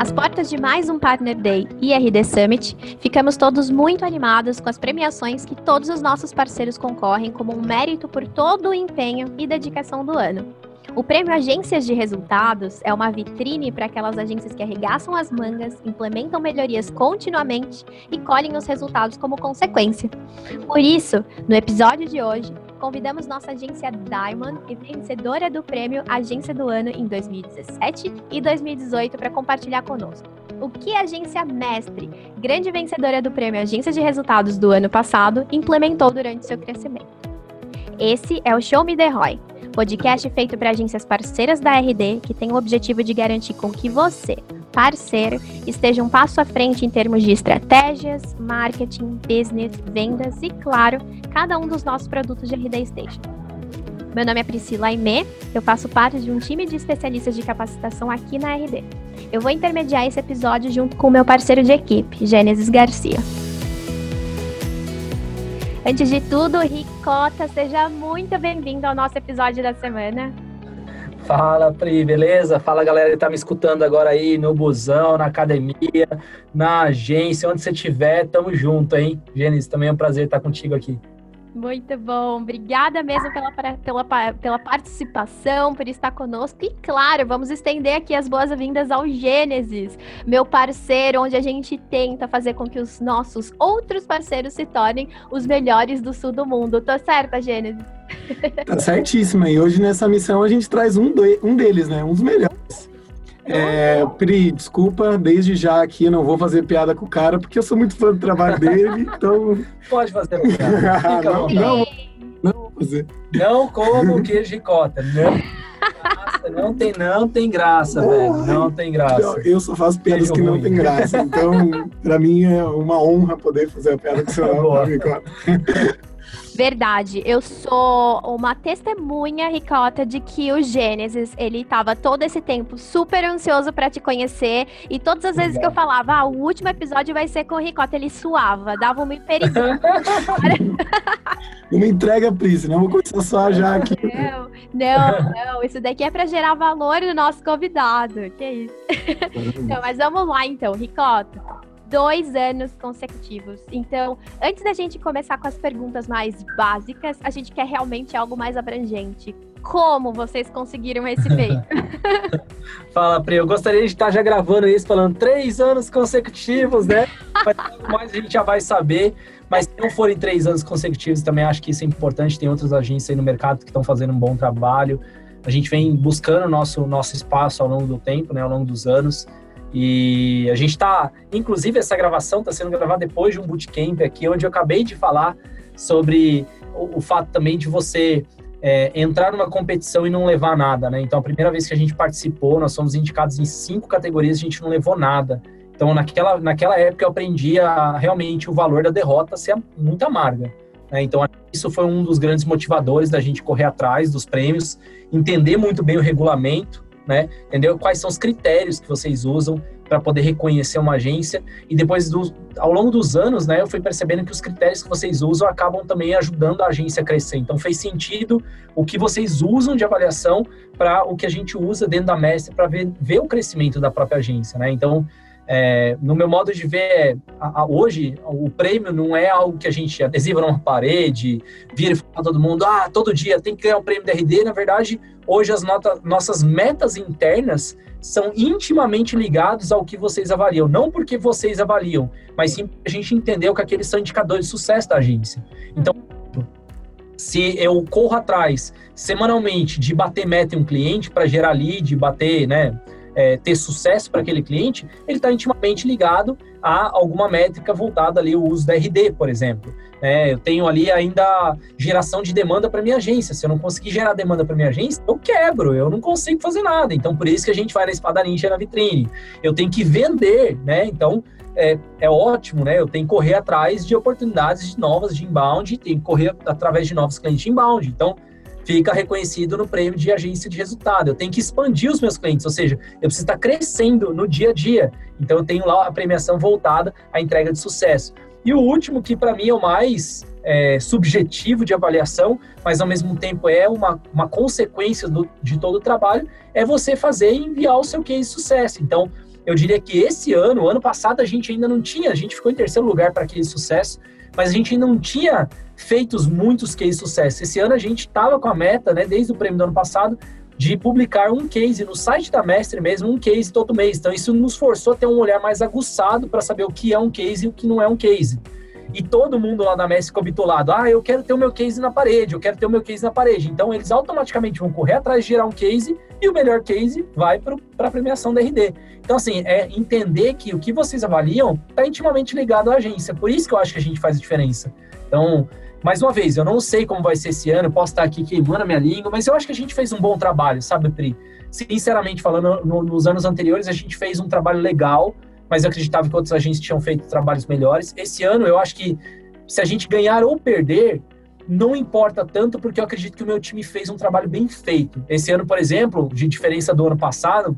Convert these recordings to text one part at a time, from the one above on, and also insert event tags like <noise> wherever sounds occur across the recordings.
Às portas de mais um Partner Day e RD Summit, ficamos todos muito animados com as premiações que todos os nossos parceiros concorrem como um mérito por todo o empenho e dedicação do ano. O prêmio Agências de Resultados é uma vitrine para aquelas agências que arregaçam as mangas, implementam melhorias continuamente e colhem os resultados como consequência. Por isso, no episódio de hoje, convidamos nossa agência Diamond e vencedora do prêmio Agência do Ano em 2017 e 2018 para compartilhar conosco. O que a agência Mestre, grande vencedora do prêmio Agência de Resultados do ano passado, implementou durante seu crescimento. Esse é o Show Me The Roy, podcast feito para agências parceiras da RD que tem o objetivo de garantir com que você, parceiro, esteja um passo à frente em termos de estratégias, marketing, business, vendas e, claro, cada um dos nossos produtos de RD Station. Meu nome é Priscila Aimé, eu faço parte de um time de especialistas de capacitação aqui na RD. Eu vou intermediar esse episódio junto com o meu parceiro de equipe, Gênesis Garcia. Antes de tudo, Ricota, seja muito bem-vindo ao nosso episódio da semana. Fala, Pri, beleza? Fala, galera que tá me escutando agora aí no busão, na academia, na agência, onde você estiver, tamo junto, hein? Gênesis, também é um prazer estar contigo aqui. Muito bom, obrigada mesmo pela, pela, pela participação, por estar conosco. E claro, vamos estender aqui as boas-vindas ao Gênesis, meu parceiro, onde a gente tenta fazer com que os nossos outros parceiros se tornem os melhores do sul do mundo. Tô certa, Gênesis? Tá certíssima. E hoje nessa missão a gente traz um, do, um deles, né? Um dos melhores. É, Pri, desculpa, desde já aqui não vou fazer piada com o cara, porque eu sou muito fã do trabalho dele, <laughs> então... Pode fazer piada. <laughs> não, não, não vou fazer. Não como queijo de cota, não. Nossa, não tem, não tem graça, velho. Não tem graça. eu só faço piadas que não tem graça. Então, pra mim é uma honra poder fazer a piada com o senhor. Verdade. Eu sou uma testemunha, Ricota, de que o Gênesis, ele tava todo esse tempo super ansioso para te conhecer. E todas as vezes que eu falava, ah, o último episódio vai ser com o Ricota, ele suava, dava uma hiperidão. <laughs> uma entrega, Pris, não vou começar só já aqui. Não, não, não. Isso daqui é para gerar valor no nosso convidado. Que isso. então, mas vamos lá, então, Ricota dois anos consecutivos. Então, antes da gente começar com as perguntas mais básicas, a gente quer realmente algo mais abrangente. Como vocês conseguiram esse <laughs> feito? <laughs> Fala, Pri. Eu gostaria de estar já gravando isso, falando três anos consecutivos, né? <laughs> Mas mais a gente já vai saber. Mas se não forem três anos consecutivos, também acho que isso é importante. Tem outras agências aí no mercado que estão fazendo um bom trabalho. A gente vem buscando nosso nosso espaço ao longo do tempo, né? Ao longo dos anos. E a gente está, inclusive, essa gravação está sendo gravada depois de um bootcamp aqui, onde eu acabei de falar sobre o, o fato também de você é, entrar numa competição e não levar nada, né? Então, a primeira vez que a gente participou, nós fomos indicados em cinco categorias, a gente não levou nada. Então, naquela, naquela época, eu aprendi a, realmente o valor da derrota ser muito amarga. Né? Então, isso foi um dos grandes motivadores da gente correr atrás dos prêmios, entender muito bem o regulamento, né? Entendeu? Quais são os critérios que vocês usam para poder reconhecer uma agência e depois do, ao longo dos anos, né, eu fui percebendo que os critérios que vocês usam acabam também ajudando a agência a crescer. Então fez sentido o que vocês usam de avaliação para o que a gente usa dentro da mestre para ver, ver o crescimento da própria agência, né? Então é, no meu modo de ver, a, a, hoje, o prêmio não é algo que a gente adesiva numa parede, vira e fala todo mundo, ah, todo dia tem que ganhar o prêmio da RD. Na verdade, hoje as nota, nossas metas internas são intimamente ligados ao que vocês avaliam. Não porque vocês avaliam, mas sim a gente entendeu que aqueles são indicadores de sucesso da agência. Então, se eu corro atrás semanalmente de bater meta em um cliente para gerar lead, bater, né, é, ter sucesso para aquele cliente, ele está intimamente ligado a alguma métrica voltada ali, o uso da RD, por exemplo. É, eu tenho ali ainda geração de demanda para minha agência. Se eu não conseguir gerar demanda para minha agência, eu quebro, eu não consigo fazer nada. Então, por isso que a gente vai na espada ninja na vitrine. Eu tenho que vender, né? Então, é, é ótimo, né? Eu tenho que correr atrás de oportunidades novas de inbound, tenho que correr através de novos clientes de inbound. Então, fica reconhecido no prêmio de agência de resultado. Eu tenho que expandir os meus clientes, ou seja, eu preciso estar crescendo no dia a dia. Então eu tenho lá a premiação voltada à entrega de sucesso. E o último, que para mim é o mais é, subjetivo de avaliação, mas ao mesmo tempo é uma, uma consequência do, de todo o trabalho, é você fazer e enviar o seu case de sucesso. Então, Eu diria que esse ano, ano passado, a gente ainda não tinha, a gente ficou em terceiro lugar para aquele sucesso, mas a gente ainda não tinha feito muitos cases de sucesso. Esse ano a gente estava com a meta, né, desde o prêmio do ano passado, de publicar um case no site da Mestre mesmo, um case todo mês. Então isso nos forçou a ter um olhar mais aguçado para saber o que é um case e o que não é um case. E todo mundo lá da Mestre ficou bitolado. Ah, eu quero ter o meu case na parede, eu quero ter o meu case na parede. Então eles automaticamente vão correr atrás de gerar um case e o melhor case vai para a premiação da RD. Então, assim, é entender que o que vocês avaliam está intimamente ligado à agência. Por isso que eu acho que a gente faz a diferença. Então, mais uma vez, eu não sei como vai ser esse ano, posso estar aqui queimando a minha língua, mas eu acho que a gente fez um bom trabalho, sabe, Pri? Sinceramente falando, no, nos anos anteriores a gente fez um trabalho legal, mas eu acreditava que outras agências tinham feito trabalhos melhores. Esse ano eu acho que se a gente ganhar ou perder, não importa tanto, porque eu acredito que o meu time fez um trabalho bem feito. Esse ano, por exemplo, de diferença do ano passado,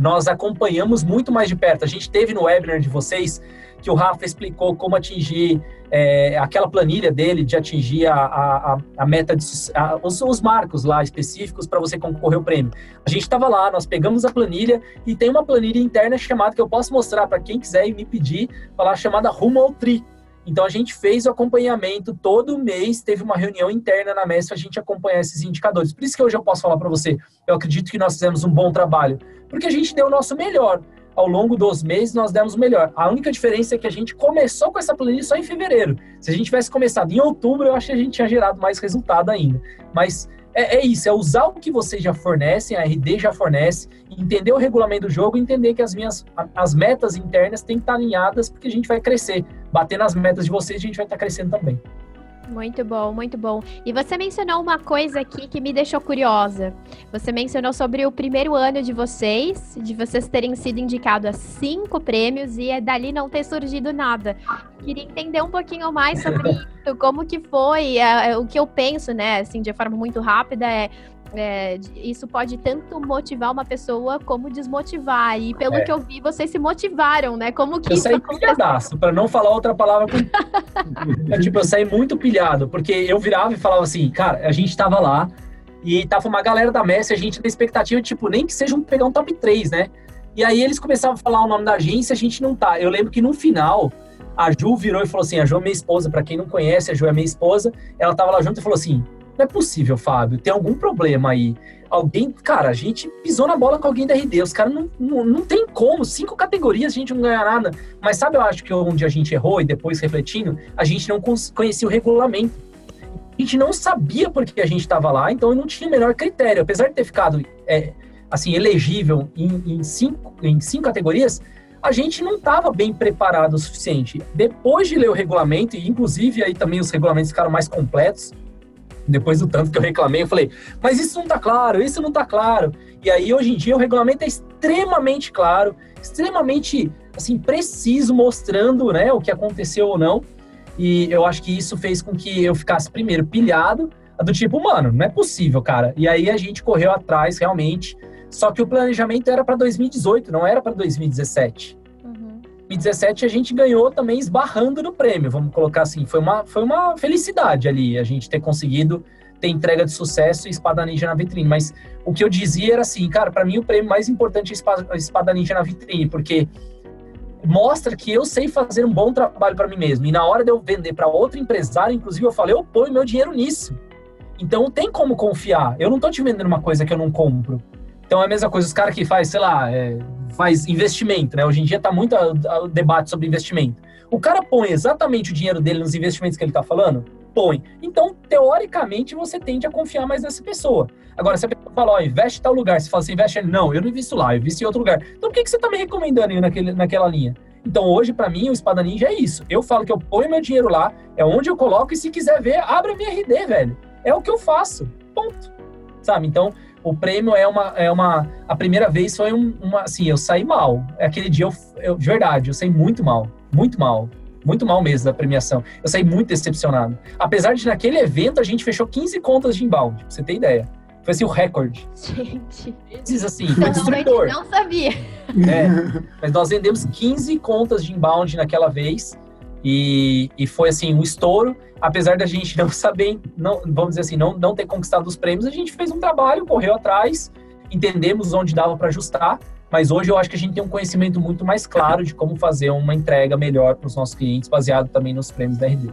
nós acompanhamos muito mais de perto. A gente teve no webinar de vocês que o Rafa explicou como atingir é, aquela planilha dele de atingir a, a, a meta, de, a, os, os, marcos lá específicos para você concorrer ao prêmio. A gente estava lá, nós pegamos a planilha e tem uma planilha interna chamada que eu posso mostrar para quem quiser e me pedir, falar chamada Rumo ao Tri. Então a gente fez o acompanhamento todo mês, teve uma reunião interna na MES para a gente acompanhar esses indicadores. Por isso que hoje eu posso falar para você, eu acredito que nós fizemos um bom trabalho, porque a gente deu o nosso melhor ao longo dos meses nós demos o melhor. A única diferença é que a gente começou com essa planilha só em fevereiro. Se a gente tivesse começado em outubro, eu acho que a gente tinha gerado mais resultado ainda. Mas é, é, isso, é usar o que vocês já fornecem, a RD já fornece, entender o regulamento do jogo, entender que as minhas as metas internas têm que estar alinhadas porque a gente vai crescer. Bater nas metas de vocês, a gente vai estar crescendo também. Muito bom, muito bom. E você mencionou uma coisa aqui que me deixou curiosa. Você mencionou sobre o primeiro ano de vocês, de vocês terem sido indicados a cinco prêmios e é dali não ter surgido nada. Queria entender um pouquinho mais sobre <laughs> isso, como que foi, é, é, o que eu penso, né, assim, de forma muito rápida, é é, isso pode tanto motivar uma pessoa como desmotivar. E pelo é. que eu vi, vocês se motivaram, né? Como que eu saí pilhadaço, para não falar outra palavra. Com... <laughs> tipo, eu saí muito pilhado, porque eu virava e falava assim, cara, a gente tava lá e tava uma galera da Messi, a gente na expectativa, tipo, nem que seja um, pegar um top 3, né? E aí eles começavam a falar o nome da agência, a gente não tá. Eu lembro que no final, a Ju virou e falou assim: a Ju é minha esposa, para quem não conhece, a Ju é minha esposa. Ela tava lá junto e falou assim: não é possível, Fábio. Tem algum problema aí. Alguém, cara, a gente pisou na bola com alguém da RD. Os caras não, não, não tem como. Cinco categorias a gente não ganha nada. Mas sabe, eu acho que onde a gente errou e depois refletindo, a gente não conhecia o regulamento. A gente não sabia por que a gente estava lá, então não tinha o menor critério. Apesar de ter ficado, é, assim, elegível em, em, cinco, em cinco categorias, a gente não estava bem preparado o suficiente. Depois de ler o regulamento, e inclusive aí também os regulamentos ficaram mais completos, depois do tanto que eu reclamei, eu falei, mas isso não está claro, isso não está claro. E aí, hoje em dia, o regulamento é extremamente claro, extremamente, assim, preciso, mostrando, né, o que aconteceu ou não. E eu acho que isso fez com que eu ficasse, primeiro, pilhado, do tipo, mano, não é possível, cara. E aí a gente correu atrás, realmente. Só que o planejamento era para 2018, não era para 2017. 2017 a gente ganhou também esbarrando no prêmio, vamos colocar assim. Foi uma, foi uma felicidade ali a gente ter conseguido ter entrega de sucesso e Espada Ninja na vitrine. Mas o que eu dizia era assim, cara, para mim o prêmio mais importante é Espada Ninja na vitrine, porque mostra que eu sei fazer um bom trabalho para mim mesmo. E na hora de eu vender para outro empresário, inclusive, eu falei, eu ponho meu dinheiro nisso. Então tem como confiar. Eu não tô te vendendo uma coisa que eu não compro. Então é a mesma coisa, os caras que faz, sei lá, é, faz investimento, né? Hoje em dia está muito o debate sobre investimento. O cara põe exatamente o dinheiro dele nos investimentos que ele está falando? Põe. Então, teoricamente, você tende a confiar mais nessa pessoa. Agora, se a pessoa fala, ó, investe em tal lugar, você fala assim, investe, não, eu não invisto lá, eu invisto em outro lugar. Então, por que, que você está me recomendando aí naquele, naquela linha? Então, hoje, para mim, o Espada Ninja é isso. Eu falo que eu ponho meu dinheiro lá, é onde eu coloco, e se quiser ver, abre a minha RD, velho. É o que eu faço. Ponto. Sabe? Então, o prêmio é uma, é uma. A primeira vez foi um, uma. Assim, eu saí mal. Aquele dia, eu, eu, de verdade, eu saí muito mal. Muito mal. Muito mal mesmo da premiação. Eu saí muito decepcionado. Apesar de naquele evento a gente fechou 15 contas de inbound, pra você ter ideia. Foi assim o recorde. Gente. Vezes assim, foi destruidor. Não sabia. É, mas nós vendemos 15 contas de inbound naquela vez. E, e foi assim, um estouro. Apesar da gente não saber, não, vamos dizer assim, não, não ter conquistado os prêmios, a gente fez um trabalho, correu atrás, entendemos onde dava para ajustar. mas hoje eu acho que a gente tem um conhecimento muito mais claro de como fazer uma entrega melhor para os nossos clientes, baseado também nos prêmios da RD.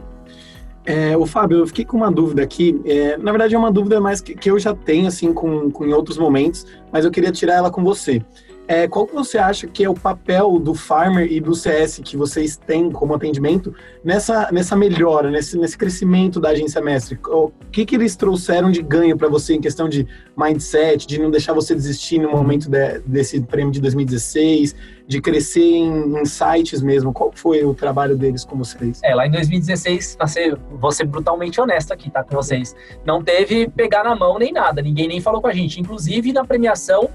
É, o Fábio, eu fiquei com uma dúvida aqui. É, na verdade, é uma dúvida mais que, que eu já tenho, assim, com, com, em outros momentos, mas eu queria tirar ela com você. É, qual que você acha que é o papel do Farmer e do CS que vocês têm como atendimento nessa, nessa melhora, nesse, nesse crescimento da agência mestre? O que, que eles trouxeram de ganho para você em questão de mindset, de não deixar você desistir no momento de, desse prêmio de 2016, de crescer em, em sites mesmo? Qual foi o trabalho deles com vocês? É, lá em 2016, vou ser brutalmente honesto aqui, tá, com vocês. Não teve pegar na mão nem nada, ninguém nem falou com a gente. Inclusive, na premiação,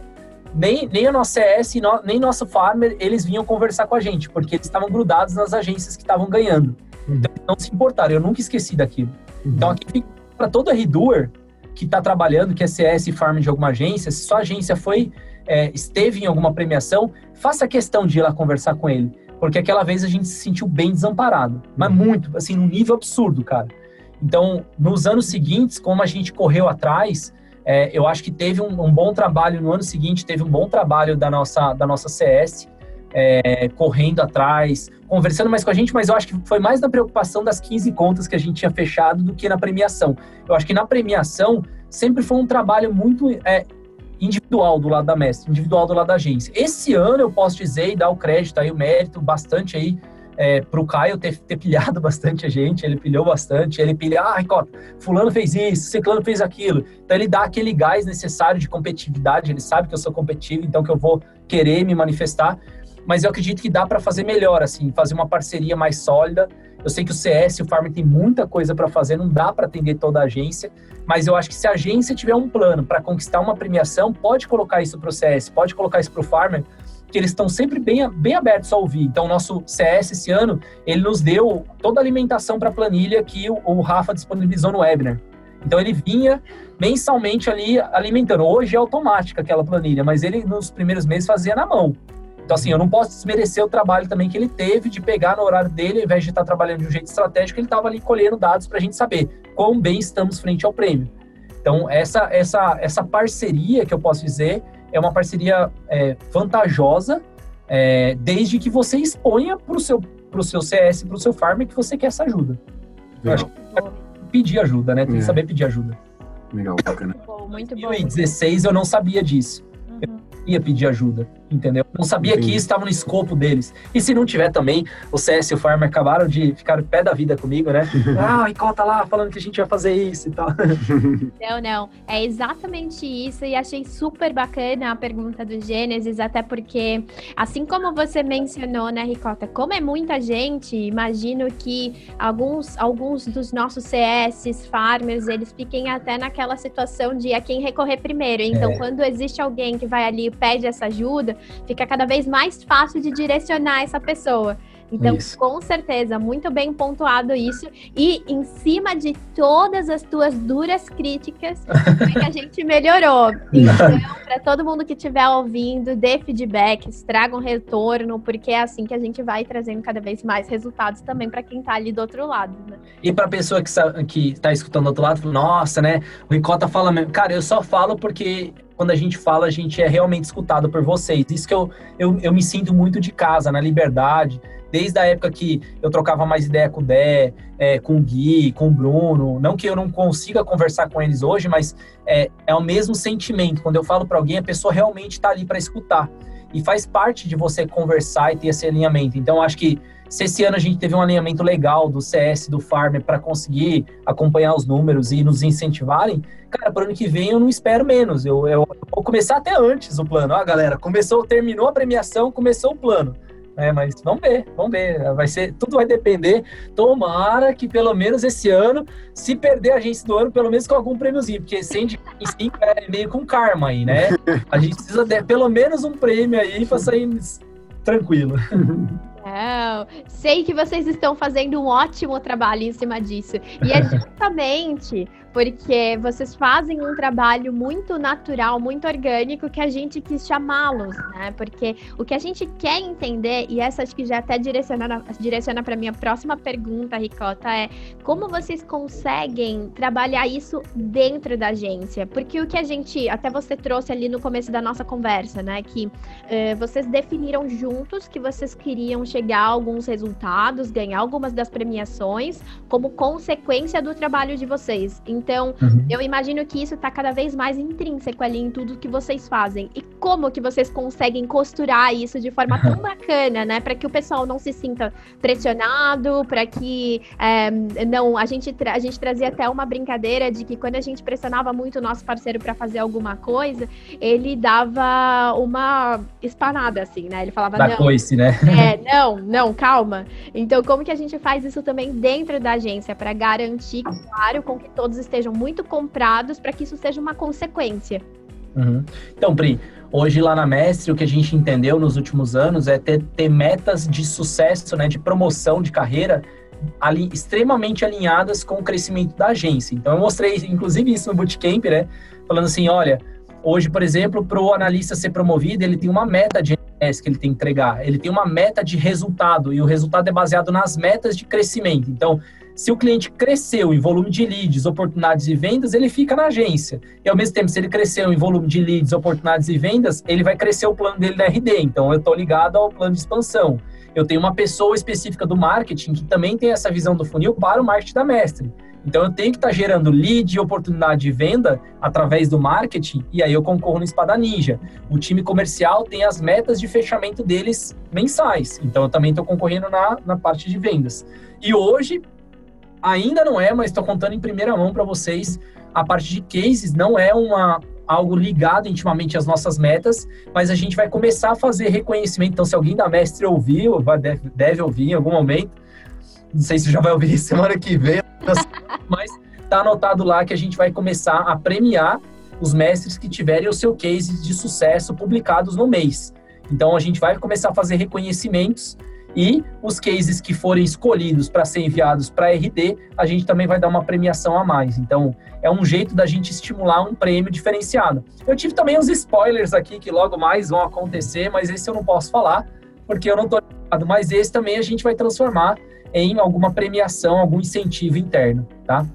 nem, nem a nossa CS, nem nosso farmer, eles vinham conversar com a gente, porque eles estavam grudados nas agências que estavam ganhando. Uhum. Então, não se importaram, eu nunca esqueci daquilo. Uhum. Então, aqui fica para todo redoer que está trabalhando, que é CS farm de alguma agência, se sua agência foi, é, esteve em alguma premiação, faça questão de ir lá conversar com ele. Porque aquela vez a gente se sentiu bem desamparado. Mas uhum. muito, assim, num nível absurdo, cara. Então, nos anos seguintes, como a gente correu atrás, é, eu acho que teve um, um, bom trabalho no ano seguinte, teve um bom trabalho da nossa, da nossa CS, é, correndo atrás, conversando mais com a gente, mas eu acho que foi mais na preocupação das 15 contas que a gente tinha fechado do que na premiação. Eu acho que na premiação sempre foi um trabalho muito é, individual do lado da mestre, individual do lado da agência. Esse ano eu posso dizer e dar o crédito aí, o mérito bastante aí é, para o Caio ter, ter pilhado <laughs> bastante a gente, ele pilhou bastante, ele pilha, ah, Ricota, fulano fez isso, ciclano fez aquilo. Então ele dá aquele gás necessário de competitividade, ele sabe que eu sou competitivo, então que eu vou querer me manifestar, mas eu acredito que dá para fazer melhor, assim, fazer uma parceria mais sólida. Eu sei que o CS, o Farm tem muita coisa para fazer, não dá para atender toda a agência, mas eu acho que se a agência tiver um plano para conquistar uma premiação, pode colocar isso para o CS, pode colocar isso para o Farmer, que eles estão sempre bem, bem abertos a ouvir. Então, nosso CS esse ano, ele nos deu toda a alimentação para a planilha que o, o, Rafa disponibilizou no webinar. Então, ele vinha mensalmente ali alimentando. Hoje é automática aquela planilha, mas ele nos primeiros meses fazia na mão. Então, assim, eu não posso desmerecer o trabalho também que ele teve de pegar no horário dele, ao invés de estar trabalhando de um jeito estratégico, ele estava ali colhendo dados para a gente saber quão bem estamos frente ao prêmio. Então, essa, essa, essa parceria que eu posso dizer é uma parceria é, vantajosa, é, desde que você exponha para o seu, pro seu CS, para o seu farm, que você quer essa ajuda. Eu acho que pedir ajuda, né? Tem que é. saber pedir ajuda. Legal, bacana. Muito bom. Em 2016 eu não sabia disso. Uhum. Eu ia pedir ajuda entendeu? Não sabia Entendi. que isso estava no escopo deles. E se não tiver também, o CS e o Farmer acabaram de ficar pé da vida comigo, né? <laughs> ah, e tá lá falando que a gente vai fazer isso e tal. <laughs> Não, não. É exatamente isso. E achei super bacana a pergunta do Gênesis, até porque, assim como você mencionou, né, Ricota, como é muita gente, imagino que alguns, alguns dos nossos CS, farmers, eles fiquem até naquela situação de a quem recorrer primeiro. Então, é. quando existe alguém que vai ali e pede essa ajuda, fica cada vez mais fácil de direcionar essa pessoa. Então, isso. com certeza, muito bem pontuado isso. E em cima de todas as tuas duras críticas, <laughs> é que a gente melhorou. Então, para todo mundo que estiver ouvindo, dê feedbacks, traga um retorno, porque é assim que a gente vai trazendo cada vez mais resultados também para quem está ali do outro lado. Né? E para a pessoa que está escutando do outro lado, nossa, né? O Ricota fala mesmo. Cara, eu só falo porque quando a gente fala, a gente é realmente escutado por vocês. Isso que eu, eu, eu me sinto muito de casa, na liberdade. Desde a época que eu trocava mais ideia com o Dé, é, com o Gui, com o Bruno. Não que eu não consiga conversar com eles hoje, mas é, é o mesmo sentimento. Quando eu falo para alguém, a pessoa realmente está ali para escutar. E faz parte de você conversar e ter esse alinhamento. Então, acho que se esse ano a gente teve um alinhamento legal do CS, do Farm, para conseguir acompanhar os números e nos incentivarem, cara, para o ano que vem eu não espero menos. Eu, eu, vou começar até antes o plano. Ó, galera, começou, terminou a premiação, começou o plano. É, mas vamos ver, vamos ver. Vai ser, tudo vai depender. Tomara que pelo menos esse ano, se perder a agência do ano, pelo menos com algum prêmiozinho, porque sem de é meio com karma aí, né? A gente precisa de pelo menos um prêmio aí para sair tranquilo. Não, sei que vocês estão fazendo um ótimo trabalho em cima disso. E é <laughs> justamente porque vocês fazem um trabalho muito natural, muito orgânico, que a gente quis chamá-los, né? Porque o que a gente quer entender, e essa acho que já até direciona, direciona para minha próxima pergunta, Ricota, é como vocês conseguem trabalhar isso dentro da agência? Porque o que a gente, até você trouxe ali no começo da nossa conversa, né? Que uh, vocês definiram juntos que vocês queriam chegar a alguns resultados, ganhar algumas das premiações, como consequência do trabalho de vocês. Uhum. eu imagino que isso está cada vez mais intrínseco ali em tudo que vocês fazem. E como que vocês conseguem costurar isso de forma tão <laughs> bacana, né? Para que o pessoal não se sinta pressionado, para que é, não. A gente, a gente trazia até uma brincadeira de que quando a gente pressionava muito o nosso parceiro para fazer alguma coisa, ele dava uma espanada, assim, né? Ele falava, da não. Coice, né? É, <laughs> não, não, calma. Então, como que a gente faz isso também dentro da agência para garantir, claro, com que todos estejam muito comprados para que isso seja uma consequência. Uhum. Então, Pri, hoje lá na Mestre, o que a gente entendeu nos últimos anos é ter, ter metas de sucesso, né, de promoção de carreira ali, extremamente alinhadas com o crescimento da agência. Então, eu mostrei, inclusive, isso no Bootcamp, né, falando assim, olha, hoje, por exemplo, para o analista ser promovido, ele tem uma meta de que ele tem que entregar, ele tem uma meta de resultado, e o resultado é baseado nas metas de crescimento. Então, se o cliente cresceu em volume de leads, oportunidades e vendas, ele fica na agência. E ao mesmo tempo, se ele cresceu em volume de leads, oportunidades e vendas, ele vai crescer o plano dele da RD. Então, eu estou ligado ao plano de expansão. Eu tenho uma pessoa específica do marketing que também tem essa visão do funil para o marketing da mestre. Então, eu tenho que estar tá gerando lead, oportunidade de venda através do marketing, e aí eu concorro no Espada Ninja. O time comercial tem as metas de fechamento deles mensais. Então, eu também estou concorrendo na, na parte de vendas. E hoje, Ainda não é, mas estou contando em primeira mão para vocês. A parte de cases não é uma algo ligado intimamente às nossas metas, mas a gente vai começar a fazer reconhecimento. Então, se alguém da mestre ouviu, deve, deve ouvir em algum momento, não sei se já vai ouvir <laughs> semana que vem, mas está anotado lá que a gente vai começar a premiar os mestres que tiverem o seu case de sucesso publicados no mês. Então, a gente vai começar a fazer reconhecimentos e os cases que forem escolhidos para ser enviados para RD, a gente também vai dar uma premiação a mais. Então, é um jeito da gente estimular um prêmio diferenciado. Eu tive também uns spoilers aqui que logo mais vão acontecer, mas esse eu não posso falar, porque eu não estou ligado. Mas esse também a gente vai transformar em alguma premiação, algum incentivo interno, tá?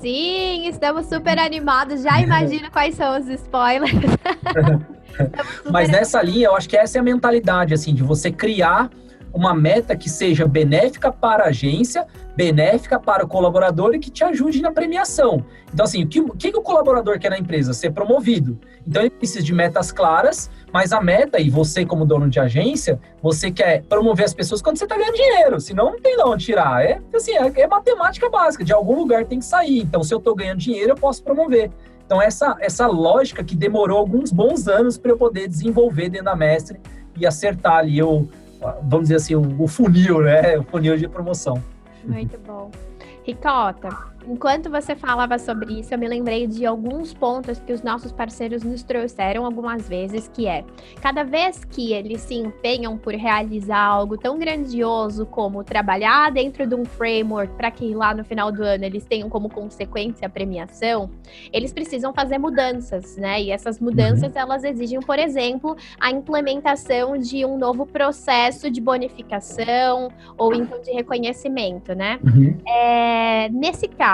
Sim, estamos super animados. Já imagino <laughs> quais são os spoilers. <laughs> Mas nessa linha, eu acho que essa é a mentalidade, assim, de você criar uma meta que seja benéfica para a agência, benéfica para o colaborador e que te ajude na premiação. Então, assim, o que, o que o colaborador quer na empresa? Ser promovido. Então, ele precisa de metas claras, mas a meta, e você como dono de agência, você quer promover as pessoas quando você está ganhando dinheiro, senão não tem de onde tirar. É, assim, é, é matemática básica, de algum lugar tem que sair. Então, se eu estou ganhando dinheiro, eu posso promover. Então, essa, essa lógica que demorou alguns bons anos para eu poder desenvolver dentro da Mestre e acertar ali o, vamos dizer assim, o, funil, né? O funil de promoção. Muito bom. Ricota, enquanto você falava sobre isso, eu me lembrei de alguns pontos que os nossos parceiros nos trouxeram algumas vezes, que é, cada vez que eles se empenham por realizar algo tão grandioso como trabalhar dentro de um framework para que lá no final do ano eles tenham como consequência a premiação, eles precisam fazer mudanças, né? E essas mudanças, uhum. elas exigem, por exemplo, a implementação de um novo processo de bonificação ou então de reconhecimento, né? Uhum. É, é, nesse caso,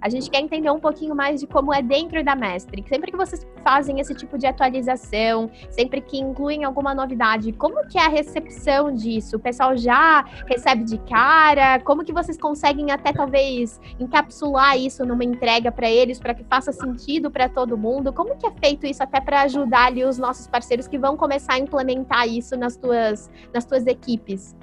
a gente quer entender um pouquinho mais de como é dentro da Mestre. Sempre que vocês fazem esse tipo de atualização, sempre que incluem alguma novidade, como que é a recepção disso? O pessoal já recebe de cara? Como que vocês conseguem até talvez encapsular isso numa entrega para eles, para que faça sentido para todo mundo? Como que é feito isso até para ajudar ali os nossos parceiros que vão começar a implementar isso nas tuas, nas tuas equipes?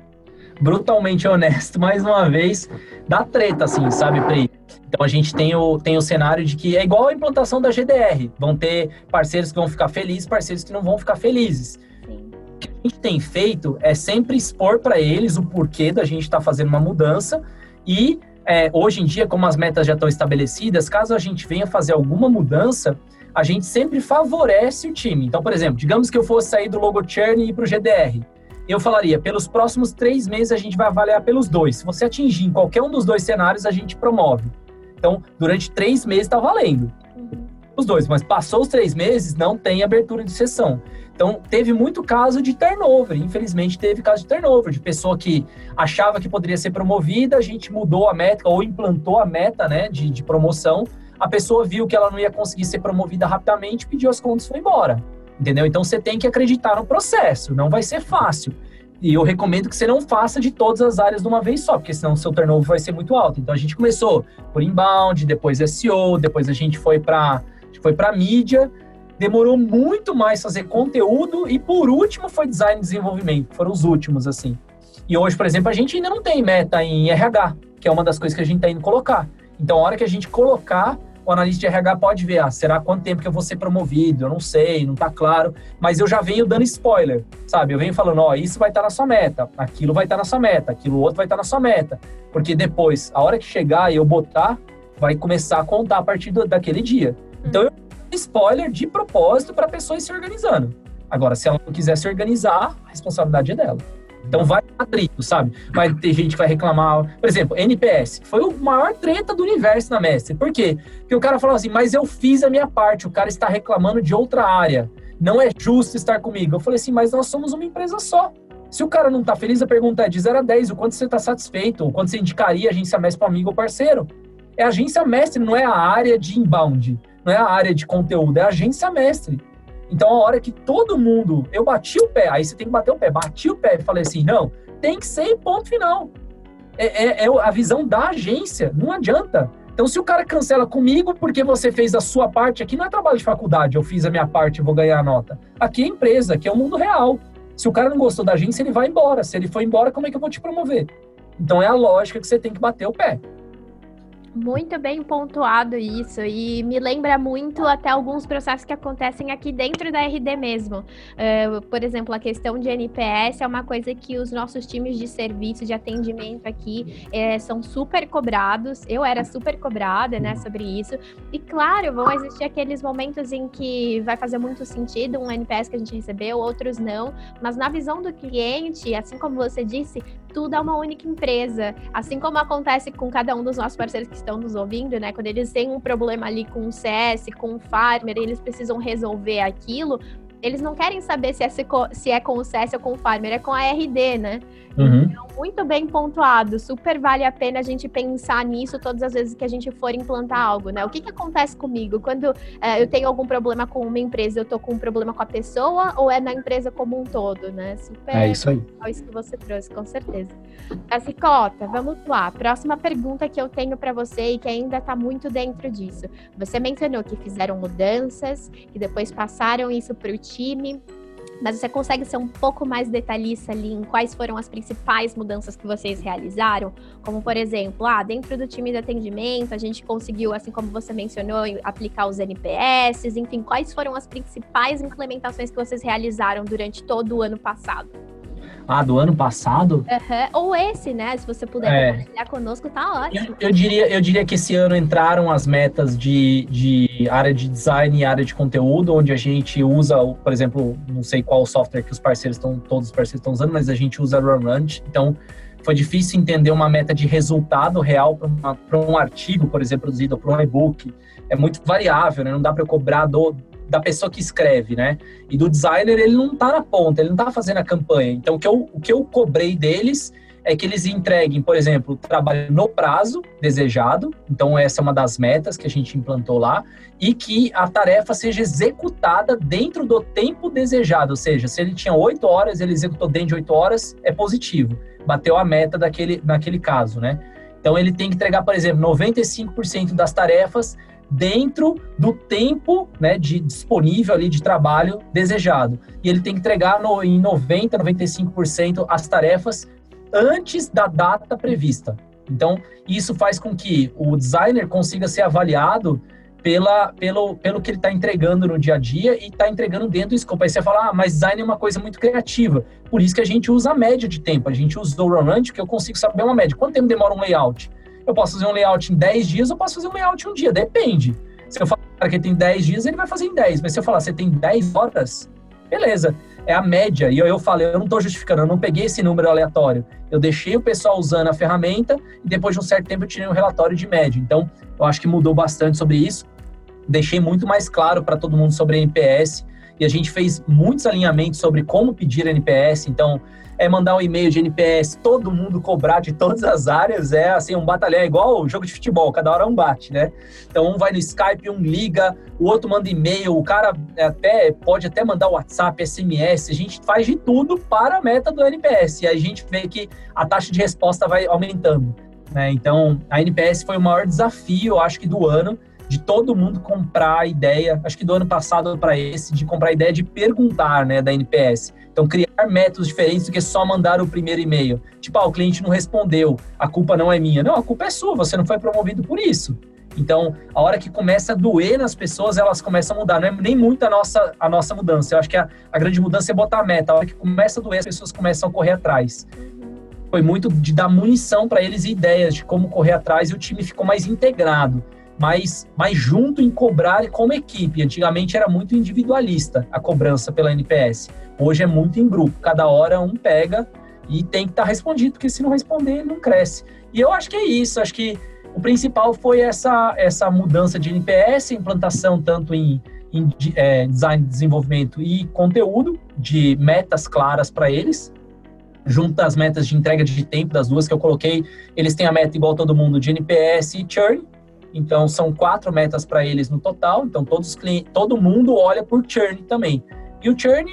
Brutalmente honesto, mais uma vez, dá treta, assim, sabe, Pri? Então a gente tem o, tem o cenário de que é igual a implantação da GDR. Vão ter parceiros que vão ficar felizes, parceiros que não vão ficar felizes. Sim. O que a gente tem feito é sempre expor para eles o porquê da gente estar tá fazendo uma mudança e é, hoje em dia, como as metas já estão estabelecidas, caso a gente venha fazer alguma mudança, a gente sempre favorece o time. Então, por exemplo, digamos que eu fosse sair do logo churn e ir para o GDR eu falaria, pelos próximos três meses a gente vai avaliar pelos dois. Se você atingir em qualquer um dos dois cenários, a gente promove. Então, durante três meses está valendo. Uhum. Os dois, mas passou os três meses, não tem abertura de sessão. Então, teve muito caso de turnover, infelizmente teve caso de turnover, de pessoa que achava que poderia ser promovida, a gente mudou a meta ou implantou a meta né, de, de promoção, a pessoa viu que ela não ia conseguir ser promovida rapidamente, pediu as contas e foi embora. Entendeu? Então você tem que acreditar no processo, não vai ser fácil. E eu recomendo que você não faça de todas as áreas de uma vez só, porque senão o seu turnover vai ser muito alto. Então a gente começou por inbound, depois SEO, depois a gente foi para foi para mídia, demorou muito mais fazer conteúdo e por último foi design e desenvolvimento, foram os últimos assim. E hoje, por exemplo, a gente ainda não tem meta em RH, que é uma das coisas que a gente está indo colocar. Então, a hora que a gente colocar, o analista de RH pode ver, ah, será quanto tempo que eu vou ser promovido? Eu não sei, não está claro, mas eu já venho dando spoiler, sabe? Eu venho falando, ó, isso vai estar tá na sua meta, aquilo vai estar tá na sua meta, aquilo outro vai estar tá na sua meta, porque depois, a hora que chegar e eu botar, vai começar a contar a partir do, daquele dia. Então, eu spoiler de propósito para a pessoa ir se organizando. Agora, se ela não quiser se organizar, a responsabilidade é dela. Então vai atrito, sabe? Vai ter gente que vai reclamar. Por exemplo, NPS. Foi o maior treta do universo na Mestre. Por quê? Porque o cara falou assim, mas eu fiz a minha parte, o cara está reclamando de outra área. Não é justo estar comigo. Eu falei assim, mas nós somos uma empresa só. Se o cara não está feliz, a pergunta é de 0 a 10, o quanto você está satisfeito, o quanto você indicaria a agência mestre para amigo ou parceiro. É agência mestre, não é a área de inbound, não é a área de conteúdo, é agência mestre. Então, a hora que todo mundo, eu bati o pé, aí você tem que bater o pé, bati o pé e falei assim, não, tem que ser ponto final. É, é, é, a visão da agência, não adianta. Então, se o cara cancela comigo porque você fez a sua parte, aqui não é trabalho de faculdade, eu fiz a minha parte e vou ganhar a nota. Aqui é empresa, aqui é o mundo real. Se o cara não gostou da agência, ele vai embora. Se ele for embora, como é que eu vou te promover? Então, é a lógica que você tem que bater o pé. Muito bem pontuado isso, e me lembra muito até alguns processos que acontecem aqui dentro da RD mesmo. Uh, por exemplo, a questão de NPS é uma coisa que os nossos times de serviço, de atendimento aqui, é, são super cobrados. Eu era super cobrada, né, sobre isso. E claro, vão existir aqueles momentos em que vai fazer muito sentido um NPS que a gente recebeu, outros não, mas na visão do cliente, assim como você disse, tudo é uma única empresa. Assim como acontece com cada um dos nossos parceiros que estão nos ouvindo, né? Quando eles têm um problema ali com o CS, com o Farmer, eles precisam resolver aquilo, eles não querem saber se é, se é com o CS ou com o Farmer, é com a RD, né? Uhum. Então, muito bem pontuado. Super vale a pena a gente pensar nisso todas as vezes que a gente for implantar algo, né? O que, que acontece comigo? Quando é, eu tenho algum problema com uma empresa, eu tô com um problema com a pessoa ou é na empresa como um todo, né? Super é isso aí. Isso que você trouxe, com certeza. Cicota, vamos lá. Próxima pergunta que eu tenho para você e que ainda tá muito dentro disso. Você mencionou que fizeram mudanças, que depois passaram isso para o time mas você consegue ser um pouco mais detalhista ali em quais foram as principais mudanças que vocês realizaram? Como, por exemplo, ah, dentro do time de atendimento, a gente conseguiu, assim como você mencionou, aplicar os NPS, enfim, quais foram as principais implementações que vocês realizaram durante todo o ano passado? Ah, do ano passado? Uhum. Ou esse, né? Se você puder é. compartilhar conosco, tá ótimo. Eu, eu, diria, eu diria que esse ano entraram as metas de, de área de design e área de conteúdo, onde a gente usa, por exemplo, não sei qual software que os parceiros estão, todos os parceiros estão usando, mas a gente usa Runrunch. Então, foi difícil entender uma meta de resultado real para um artigo, por exemplo, produzido para um e-book. É muito variável, né? Não dá para eu cobrar do, da pessoa que escreve, né? E do designer, ele não tá na ponta, ele não tá fazendo a campanha. Então, o que eu, o que eu cobrei deles é que eles entreguem, por exemplo, trabalho no prazo desejado, então essa é uma das metas que a gente implantou lá, e que a tarefa seja executada dentro do tempo desejado, ou seja, se ele tinha oito horas, ele executou dentro de oito horas, é positivo, bateu a meta daquele, naquele caso, né? Então ele tem que entregar, por exemplo, 95% das tarefas dentro do tempo né, de, disponível ali de trabalho desejado. E ele tem que entregar no, em 90%, 95% as tarefas antes da data prevista. Então, isso faz com que o designer consiga ser avaliado pela, pelo, pelo que ele está entregando no dia a dia e está entregando dentro do escopo. Aí você fala, ah, mas design é uma coisa muito criativa. Por isso que a gente usa a média de tempo. A gente usa o Run que eu consigo saber uma média. Quanto tempo demora um layout? Eu posso fazer um layout em 10 dias, eu posso fazer um layout em um dia, depende. Se eu falar que ele tem 10 dias, ele vai fazer em 10. Mas se eu falar, você tem 10 horas, beleza. é a média. E eu, eu falei, eu não estou justificando, eu não peguei esse número aleatório. Eu deixei o pessoal usando a ferramenta e depois de um certo tempo eu tirei um relatório de média. Então, eu acho que mudou bastante sobre isso. Deixei muito mais claro para todo mundo sobre NPS e a gente fez muitos alinhamentos sobre como pedir NPS. Então, é mandar um e-mail de NPS, todo mundo cobrar de todas as áreas, é assim, um batalhão, é igual o jogo de futebol, cada hora um bate, né? Então, um vai no Skype, um liga, o outro manda e-mail, o cara até pode até mandar WhatsApp, SMS, a gente faz de tudo para a meta do NPS, e a gente vê que a taxa de resposta vai aumentando, né? Então, a NPS foi o maior desafio, eu acho que do ano, de todo mundo comprar a ideia, acho que do ano passado para esse, de comprar a ideia de perguntar, né, da NPS. Então, criar métodos diferentes do que só mandar o primeiro e-mail. Tipo, ah, o cliente não respondeu, a culpa não é minha. Não, a culpa é sua, você não foi promovido por isso. Então, a hora que começa a doer nas pessoas, elas começam a mudar. Não é nem muito a nossa, a nossa mudança. Eu acho que a, a grande mudança é botar a meta. A hora que começa a doer, as pessoas começam a correr atrás. Foi muito de dar munição para eles e ideias de como correr atrás e o time ficou mais integrado mais, mais junto em cobrar como equipe. Antigamente era muito individualista a cobrança pela NPS. Hoje é muito em grupo. Cada hora um pega e tem que estar tá respondido, porque se não responder, não cresce. E eu acho que é isso. Acho que o principal foi essa, essa mudança de NPS, implantação tanto em, em é, design, desenvolvimento e conteúdo, de metas claras para eles, junto às metas de entrega de tempo das duas que eu coloquei. Eles têm a meta igual todo mundo de NPS e churn, então, são quatro metas para eles no total. Então, todos clientes, todo mundo olha por churn também. E o churn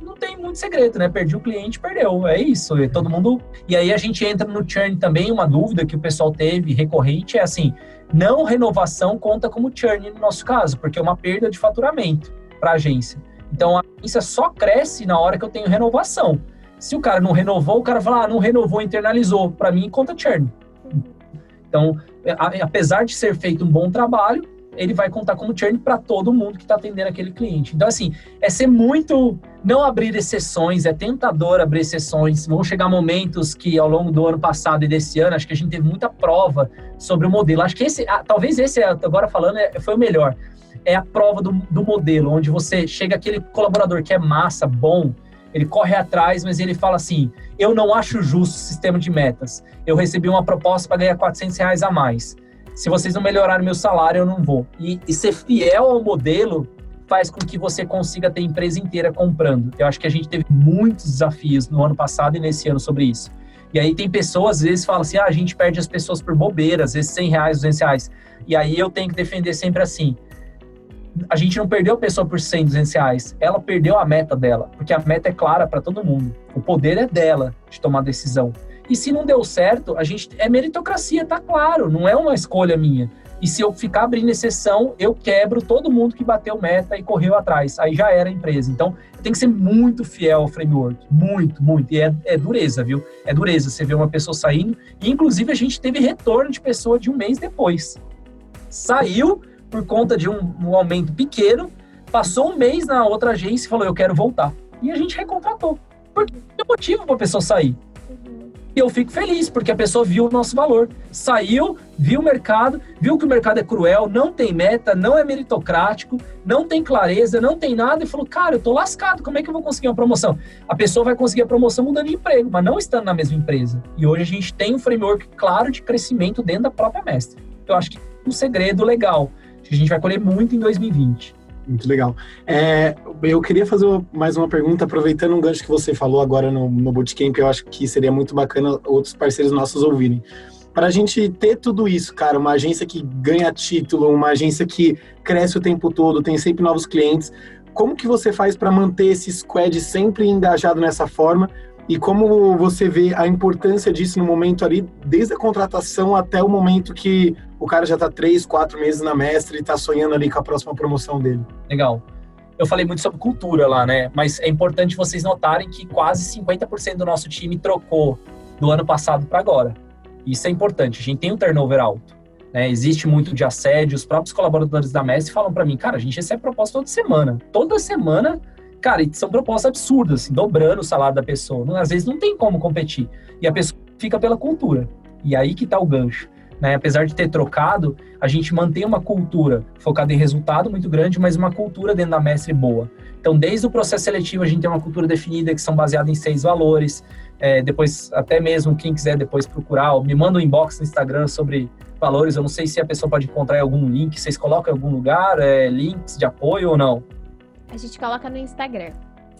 não tem muito segredo, né? Perdi o cliente, perdeu. É isso. E todo mundo. E aí a gente entra no churn também. Uma dúvida que o pessoal teve recorrente é assim: não renovação conta como churn no nosso caso, porque é uma perda de faturamento para a agência. Então, a agência só cresce na hora que eu tenho renovação. Se o cara não renovou, o cara fala, ah, não renovou, internalizou. Para mim, conta churn. Então, apesar de ser feito um bom trabalho, ele vai contar como churn para todo mundo que está atendendo aquele cliente. Então, assim, é ser muito. Não abrir exceções, é tentador abrir exceções. Vão chegar momentos que, ao longo do ano passado e desse ano, acho que a gente teve muita prova sobre o modelo. Acho que esse, talvez esse, agora falando, é, foi o melhor. É a prova do, do modelo, onde você chega aquele colaborador que é massa, bom, ele corre atrás, mas ele fala assim: eu não acho justo o sistema de metas. Eu recebi uma proposta para ganhar 400 reais a mais. Se vocês não melhorarem meu salário, eu não vou. E, e ser fiel ao modelo faz com que você consiga ter a empresa inteira comprando. Eu acho que a gente teve muitos desafios no ano passado e nesse ano sobre isso. E aí tem pessoas, às vezes, falam assim, ah, a gente perde as pessoas por bobeira, às vezes 100 reais, 200 reais. E aí eu tenho que defender sempre assim, a gente não perdeu a pessoa por 100, 200 reais. Ela perdeu a meta dela, porque a meta é clara para todo mundo. O poder é dela de tomar decisão. E se não deu certo, a gente é meritocracia, tá claro, não é uma escolha minha. E se eu ficar abrindo exceção, eu quebro todo mundo que bateu meta e correu atrás. Aí já era a empresa. Então, tem que ser muito fiel ao framework. Muito, muito. E é, é dureza, viu? É dureza. Você vê uma pessoa saindo. E, inclusive, a gente teve retorno de pessoa de um mês depois. Saiu, por conta de um, um aumento pequeno, passou um mês na outra agência e falou: Eu quero voltar. E a gente recontratou. Por que motivo para a pessoa sair? E eu fico feliz, porque a pessoa viu o nosso valor. Saiu, viu o mercado, viu que o mercado é cruel, não tem meta, não é meritocrático, não tem clareza, não tem nada, e falou: Cara, eu tô lascado, como é que eu vou conseguir uma promoção? A pessoa vai conseguir a promoção mudando de emprego, mas não estando na mesma empresa. E hoje a gente tem um framework claro de crescimento dentro da própria mestre. Eu acho que é um segredo legal a gente vai colher muito em 2020. Muito legal. É, eu queria fazer mais uma pergunta, aproveitando um gancho que você falou agora no, no Bootcamp, eu acho que seria muito bacana outros parceiros nossos ouvirem. Para a gente ter tudo isso, cara, uma agência que ganha título, uma agência que cresce o tempo todo, tem sempre novos clientes, como que você faz para manter esse squad sempre engajado nessa forma? E como você vê a importância disso no momento ali, desde a contratação até o momento que o cara já está três, quatro meses na mestre e está sonhando ali com a próxima promoção dele? Legal. Eu falei muito sobre cultura lá, né? Mas é importante vocês notarem que quase 50% do nosso time trocou do ano passado para agora. Isso é importante. A gente tem um turnover alto. Né? Existe muito de assédio. Os próprios colaboradores da Mestre falam para mim, cara, a gente recebe proposta toda semana. Toda semana Cara, são propostas absurdas, assim, dobrando o salário da pessoa. Às vezes não tem como competir. E a pessoa fica pela cultura. E aí que tá o gancho. Né? Apesar de ter trocado, a gente mantém uma cultura focada em resultado muito grande, mas uma cultura dentro da mestre boa. Então, desde o processo seletivo, a gente tem uma cultura definida que são baseadas em seis valores. É, depois, até mesmo quem quiser depois procurar, me manda um inbox no Instagram sobre valores. Eu não sei se a pessoa pode encontrar algum link. Vocês colocam em algum lugar, é, links de apoio ou não? A gente coloca no Instagram.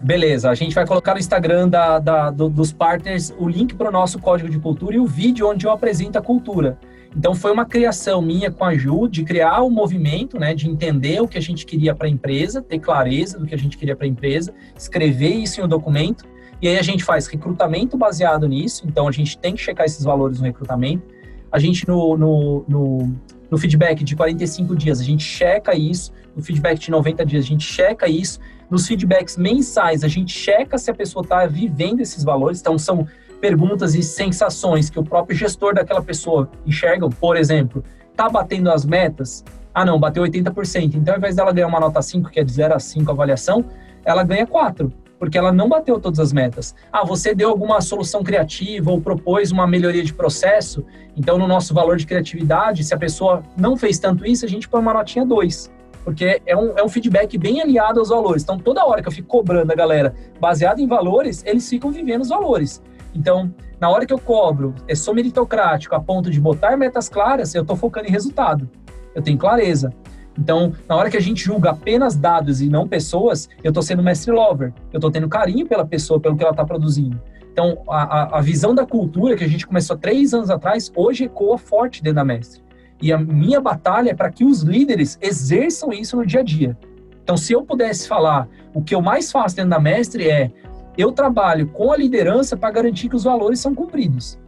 Beleza, a gente vai colocar no Instagram da, da do, dos partners o link para o nosso código de cultura e o vídeo onde eu apresento a cultura. Então foi uma criação minha com a Ju de criar o um movimento, né, de entender o que a gente queria para a empresa, ter clareza do que a gente queria para a empresa, escrever isso em um documento. E aí a gente faz recrutamento baseado nisso. Então a gente tem que checar esses valores no recrutamento. A gente no, no, no, no feedback de 45 dias a gente checa isso. No feedback de 90 dias a gente checa isso nos feedbacks mensais, a gente checa se a pessoa está vivendo esses valores. Então, são perguntas e sensações que o próprio gestor daquela pessoa enxerga. Por exemplo, está batendo as metas? Ah, não, bateu 80%. Então, ao invés dela ganhar uma nota 5, que é de 0 a 5 avaliação, ela ganha 4, porque ela não bateu todas as metas. Ah, você deu alguma solução criativa ou propôs uma melhoria de processo. Então, no nosso valor de criatividade, se a pessoa não fez tanto isso, a gente põe uma notinha 2 porque é um, é um feedback bem alinhado aos valores. Então, toda hora que eu fico cobrando a galera baseado em valores, eles ficam vivendo os valores. Então, na hora que eu cobro, é sou meritocrático a ponto de botar metas claras, eu estou focando em resultado. Eu tenho clareza. Então, na hora que a gente julga apenas dados e não pessoas, eu estou sendo mestre lover. Eu estou tendo carinho pela pessoa, pelo que ela está produzindo. Então, a, a, visão da cultura que a gente começou três anos atrás, hoje ecoa forte dentro da mestre. E a minha batalha é para que os líderes exerçam isso no dia a dia. Então, se eu pudesse falar, o que eu mais faço dentro da mestre é eu trabalho com a liderança para garantir que os valores são cumpridos.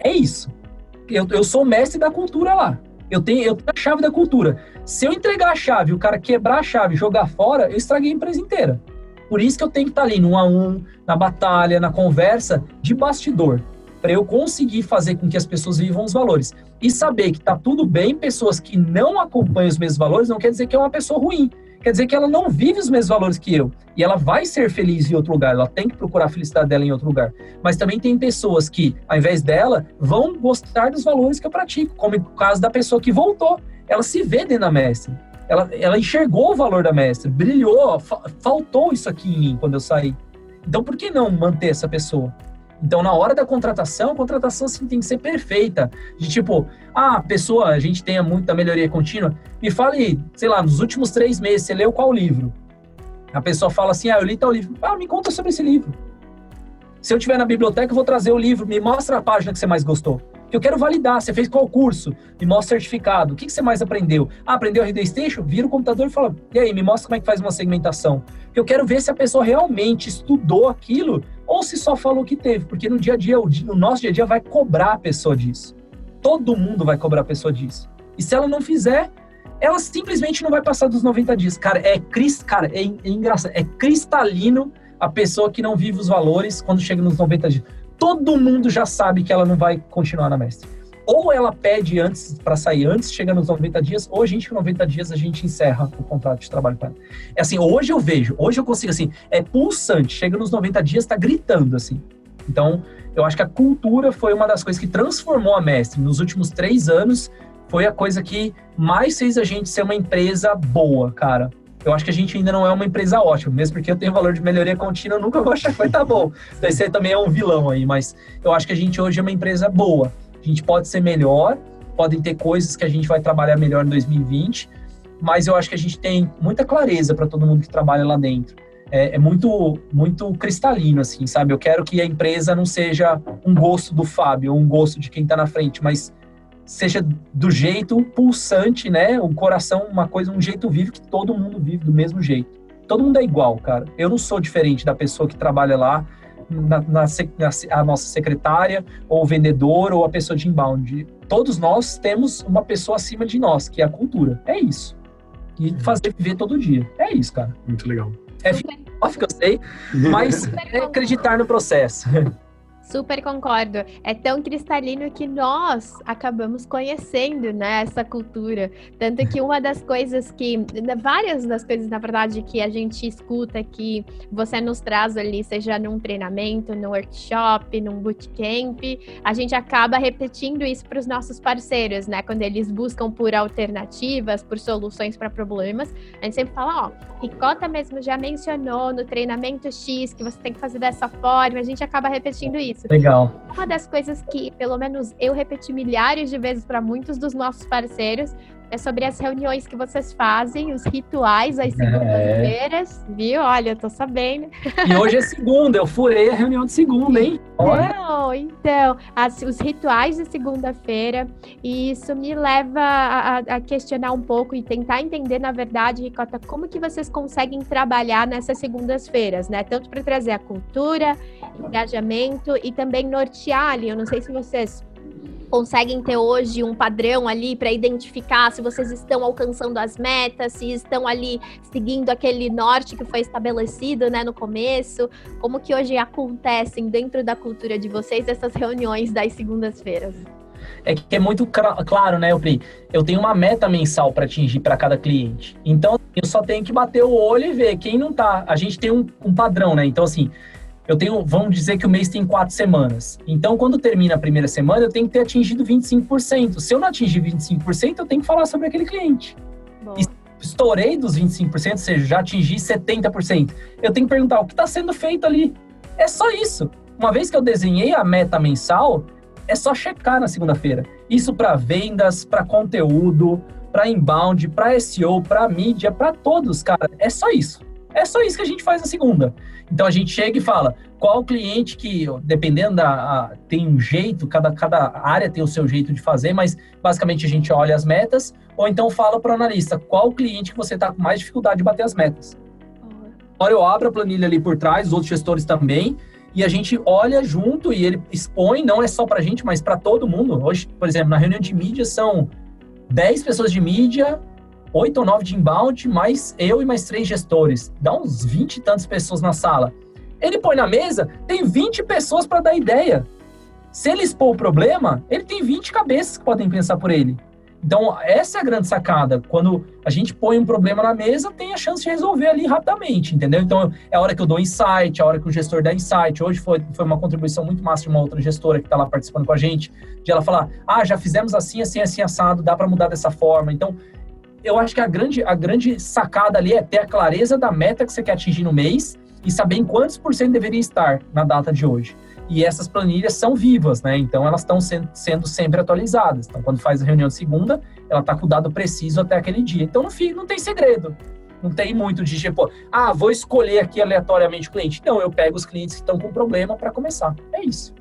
É isso. Eu, eu sou mestre da cultura lá. Eu tenho, eu tenho a chave da cultura. Se eu entregar a chave, o cara quebrar a chave, jogar fora, eu estraguei a empresa inteira. Por isso que eu tenho que estar ali no a um, na batalha, na conversa de bastidor para eu conseguir fazer com que as pessoas vivam os valores. E saber que está tudo bem, pessoas que não acompanham os mesmos valores, não quer dizer que é uma pessoa ruim. Quer dizer que ela não vive os mesmos valores que eu. E ela vai ser feliz em outro lugar, ela tem que procurar a felicidade dela em outro lugar. Mas também tem pessoas que, ao invés dela, vão gostar dos valores que eu pratico, como o caso da pessoa que voltou. Ela se vê dentro da mestre. Ela, ela enxergou o valor da mestre, brilhou, fa faltou isso aqui em mim quando eu saí. Então, por que não manter essa pessoa? Então, na hora da contratação, a contratação sim, tem que ser perfeita. De tipo, ah, pessoa, a gente tenha muita melhoria contínua, me fale, sei lá, nos últimos três meses, você leu qual livro? A pessoa fala assim, ah, eu li tal livro. Ah, me conta sobre esse livro. Se eu tiver na biblioteca, eu vou trazer o livro, me mostra a página que você mais gostou. Eu quero validar. Você fez qual curso? Me mostra o certificado. O que, você mais aprendeu? Ah, aprendeu RD Station? Vira o computador e fala, e aí, me mostra como é que faz uma segmentação. Eu quero ver se a pessoa realmente estudou aquilo ou se só falou que teve, porque no dia a dia, o nosso dia a dia vai cobrar a pessoa disso. Todo mundo vai cobrar a pessoa disso. E se ela não fizer, ela simplesmente não vai passar dos 90 dias. Cara, é, cara, é, é engraçado, é cristalino a pessoa que não vive os valores quando chega nos 90 dias. Todo mundo já sabe que ela não vai continuar na mestre. Ou ela pede antes para sair antes, chega nos 90 dias, ou a gente, com 90 dias, a gente encerra o contrato de trabalho com. É assim, hoje eu vejo, hoje eu consigo, assim, é pulsante, chega nos 90 dias, está gritando, assim. Então, eu acho que a cultura foi uma das coisas que transformou a Mestre. Nos últimos três anos, foi a coisa que mais fez a gente ser uma empresa boa, cara. Eu acho que a gente ainda não é uma empresa ótima, mesmo porque eu tenho valor de melhoria contínua, eu nunca vou achar que vai estar tá bom. Esse também é um vilão aí, mas eu acho que a gente hoje é uma empresa boa. A gente pode ser melhor, podem ter coisas que a gente vai trabalhar melhor em 2020, mas eu acho que a gente tem muita clareza para todo mundo que trabalha lá dentro. É, é, muito, muito cristalino, assim, sabe? Eu quero que a empresa não seja um gosto do Fábio, um gosto de quem está na frente, mas seja do jeito pulsante, né? Um coração, uma coisa, um jeito vivo que todo mundo vive do mesmo jeito. Todo mundo é igual, cara. Eu não sou diferente da pessoa que trabalha lá na, na, na, a nossa secretária, ou o vendedor, ou a pessoa de inbound. Todos nós temos uma pessoa acima de nós, que é a cultura. É isso. E fazer viver todo dia. É isso, cara. Muito legal. É filosófico, eu sei, <laughs> mas é acreditar no processo. <laughs> Super concordo. É tão cristalino que nós acabamos conhecendo, né, essa cultura. Tanto que uma das coisas que, várias das coisas, na verdade, que a gente escuta que você nos traz ali, seja num treinamento, num workshop, num bootcamp, a gente acaba repetindo isso para os nossos parceiros, né? Quando eles buscam por alternativas, por soluções para problemas, a gente sempre fala, ó, Ricota mesmo já mencionou no treinamento X que você tem que fazer dessa forma, a gente acaba repetindo isso isso. Legal. Uma das coisas que, pelo menos, eu repeti milhares de vezes para muitos dos nossos parceiros é sobre as reuniões que vocês fazem, os rituais às segundas-feiras, é. viu? Olha, eu tô sabendo. E hoje é segunda, eu furei a reunião de segunda, hein? Não, então, as, os rituais de segunda-feira, e isso me leva a, a, questionar um pouco e tentar entender, na verdade, Ricota, como que vocês conseguem trabalhar nessas segundas-feiras, né? Tanto para trazer a cultura, engajamento e também nortear ali. Eu não sei se vocês conseguem ter hoje um padrão ali para identificar se vocês estão alcançando as metas, se estão ali seguindo aquele norte que foi estabelecido, né, no começo? Como que hoje acontecem dentro da cultura de vocês essas reuniões das segundas-feiras? É que é muito claro, né, Pri? Eu tenho uma meta mensal para atingir para cada cliente. Então, eu só tenho que bater o olho e ver quem não tá. A gente tem um, um padrão, né? Então, assim, eu tenho, vamos dizer que o mês tem quatro semanas. Então, quando termina a primeira semana, eu tenho que ter atingido 25%. Se eu não atingir 25%, eu tenho que falar sobre aquele cliente. E estourei dos 25%, ou seja, já atingi 70%. Eu tenho que perguntar o que está sendo feito ali. É só isso. Uma vez que eu desenhei a meta mensal, é só checar na segunda-feira. Isso para vendas, para conteúdo, para inbound, para SEO, para mídia, para todos, cara. É só isso. É só isso que a gente faz na segunda. Então a gente chega e fala qual cliente que, dependendo da. A, tem um jeito, cada, cada área tem o seu jeito de fazer, mas basicamente a gente olha as metas, ou então fala para o analista qual cliente que você está com mais dificuldade de bater as metas. Agora eu abro a planilha ali por trás, os outros gestores também, e a gente olha junto e ele expõe, não é só para a gente, mas para todo mundo. Hoje, por exemplo, na reunião de mídia são 10 pessoas de mídia, oito ou nove de inbound, mais eu e mais três gestores. Dá uns 20 e tantas pessoas na sala. Ele põe na mesa, tem 20 pessoas para dar ideia. Se ele expor o problema, ele tem 20 cabeças que podem pensar por ele. Então, essa é a grande sacada. Quando a gente põe um problema na mesa, tem a chance de resolver ali rapidamente, entendeu? Então, é a hora que eu dou insight, é a hora que o gestor dá insight. Hoje foi, foi uma contribuição muito massa de uma outra gestora que está lá participando com a gente, de ela falar: ah, já fizemos assim, assim, assim, assado, dá para mudar dessa forma. Então, eu acho que a grande, a grande sacada ali é ter a clareza da meta que você quer atingir no mês e saber em quantos por cento deveria estar na data de hoje. E essas planilhas são vivas, né? Então elas estão sendo, sendo sempre atualizadas. Então, quando faz a reunião de segunda, ela está com o dado preciso até aquele dia. Então, não, não tem segredo. Não tem muito de tipo, ah, vou escolher aqui aleatoriamente o cliente. Não, eu pego os clientes que estão com problema para começar. É isso.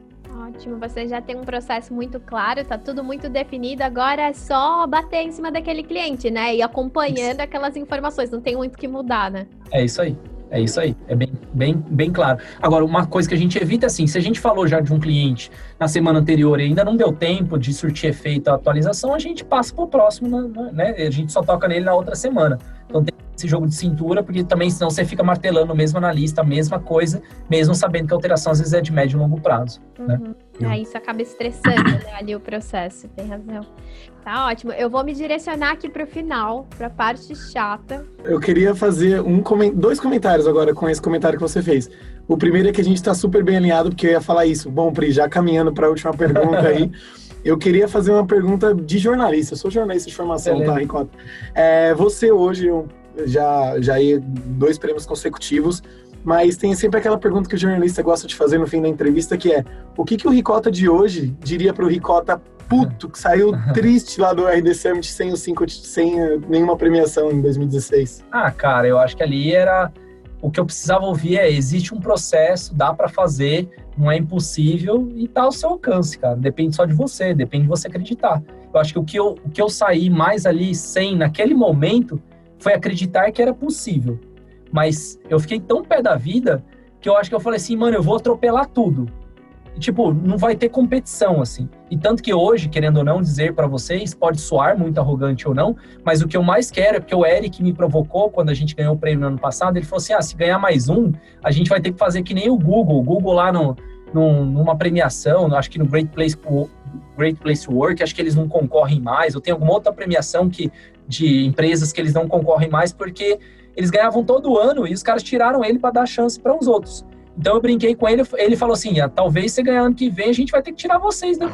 Ótimo, você já tem um processo muito claro, tá tudo muito definido, agora é só bater em cima daquele cliente, né? E acompanhando isso. aquelas informações, não tem muito que mudar, né? É isso aí. É isso aí, é bem, bem, bem claro. Agora, uma coisa que a gente evita, assim, se a gente falou já de um cliente na semana anterior e ainda não deu tempo de surtir efeito a atualização, a gente passa para o próximo, né? A gente só toca nele na outra semana. Então tem esse jogo de cintura, porque também senão você fica martelando o mesmo analista, a mesma coisa, mesmo sabendo que a alteração às vezes é de médio e longo prazo. Né? Uhum. Né? É, isso acaba estressando né, ali o processo, tem razão. Tá ótimo. Eu vou me direcionar aqui para o final, para a parte chata. Eu queria fazer um, dois comentários agora com esse comentário que você fez. O primeiro é que a gente está super bem alinhado, porque eu ia falar isso. Bom, Pri, já caminhando para a última pergunta aí. <laughs> Eu queria fazer uma pergunta de jornalista. Eu sou jornalista de formação, tá, Ricota? É, você hoje, já, já ia dois prêmios consecutivos, mas tem sempre aquela pergunta que o jornalista gosta de fazer no fim da entrevista, que é o que, que o Ricota de hoje diria para o Ricota puto, que saiu <laughs> triste lá do RD Summit sem, o cinco, sem nenhuma premiação em 2016? Ah, cara, eu acho que ali era... O que eu precisava ouvir é, existe um processo, dá para fazer, não é impossível e tá ao seu alcance, cara. Depende só de você, depende de você acreditar. Eu acho que o que eu, o que eu saí mais ali sem, naquele momento, foi acreditar que era possível. Mas eu fiquei tão pé da vida que eu acho que eu falei assim, mano, eu vou atropelar tudo. Tipo, não vai ter competição, assim. E tanto que hoje, querendo ou não dizer para vocês, pode soar muito arrogante ou não, mas o que eu mais quero é porque o Eric me provocou quando a gente ganhou o prêmio no ano passado. Ele falou assim: ah, se ganhar mais um, a gente vai ter que fazer que nem o Google. O Google lá no, num, numa premiação, acho que no Great Place, Great Place to Work, acho que eles não concorrem mais, ou tem alguma outra premiação que, de empresas que eles não concorrem mais porque eles ganhavam todo ano e os caras tiraram ele para dar chance para os outros. Então eu brinquei com ele, ele falou assim: ah, talvez você ganhar ano que vem, a gente vai ter que tirar vocês da